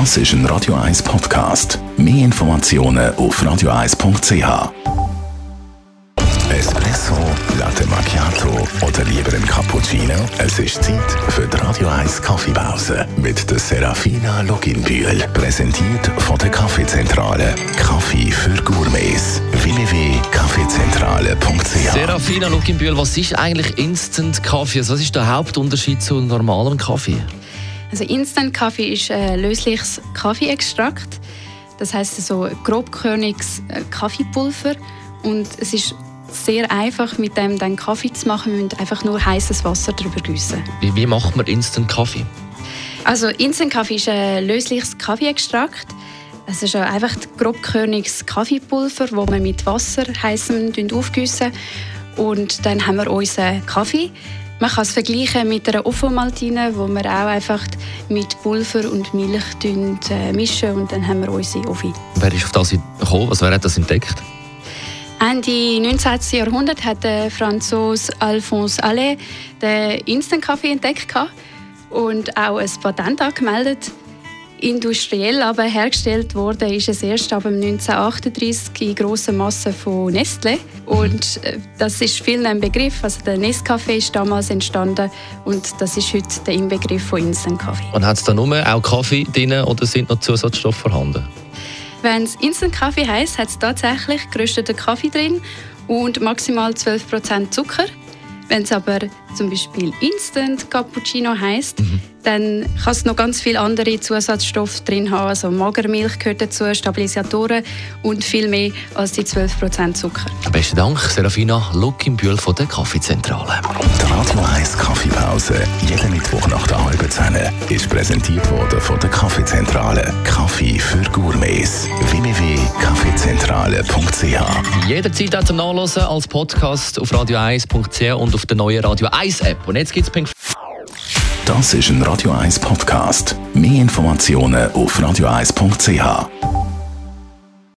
Das ist ein Radio 1 Podcast. Mehr Informationen auf radio1.ch. Espresso, Latte Macchiato oder lieber ein Cappuccino? Es ist Zeit für die Radio 1 Kaffeepause mit der Serafina Loginbühl. Präsentiert von der Kaffeezentrale. Kaffee für Gourmets. www.kaffeezentrale.ch Serafina Luckenbühl, was ist eigentlich Instant Kaffee? Also was ist der Hauptunterschied zu normalem Kaffee? Also Instant Kaffee ist ein lösliches Kaffeeextrakt. Das heißt so grobkörniges äh, Kaffeepulver und es ist sehr einfach mit dem dann Kaffee zu machen. Wir müssen einfach nur heißes Wasser darüber gießen. Wie, wie macht man Instant Kaffee? Also Instant Kaffee ist ein lösliches Kaffeeextrakt. Es ist einfach grobkörniges Kaffeepulver, das wir mit Wasser heißem aufgießen und dann haben wir unseren Kaffee. Man kann es vergleichen mit einer Offomaltine, wo wir auch einfach mit Pulver und Milch äh, mischen und dann haben wir unsere Offi. Wer ist auf das gekommen? Also, wer hat das entdeckt? Ende 19. Jahrhundert hat der Franzose Alphonse Allais den Instant-Kaffee entdeckt und auch ein Patent angemeldet industriell aber hergestellt wurde, ist es erst ab 1938 in grosser Masse von Nestle. Und äh, das ist vielen ein Begriff. Also der Nescafé ist damals entstanden und das ist heute der Inbegriff von Instant Kaffee. Und hat es da nur auch Kaffee drin oder sind noch Zusatzstoffe vorhanden? Wenn es Instant Kaffee heisst, hat es tatsächlich gerösteten Kaffee drin und maximal 12% Zucker. Wenn es aber zum Beispiel Instant Cappuccino heißt, mhm. dann kann es noch ganz viele andere Zusatzstoffe drin haben. Also Magermilch gehört dazu, Stabilisatoren und viel mehr als die 12% Zucker. Besten Dank, Serafina Luckimbühl von der Kaffeezentrale. Die Radio 1 Kaffeepause, jeden Mittwoch nach der halben Zehn, ist präsentiert worden von der Kaffeezentrale. Kaffee für Gourmets. www.kaffeezentrale.ch Jederzeit auch zum Nachlesen als Podcast auf radio1.ch und auf der neuen Radio 1 1 App. Und jetzt gibt's Pink. Das ist ein Radio 1 Podcast. Mehr Informationen auf radio1.ch.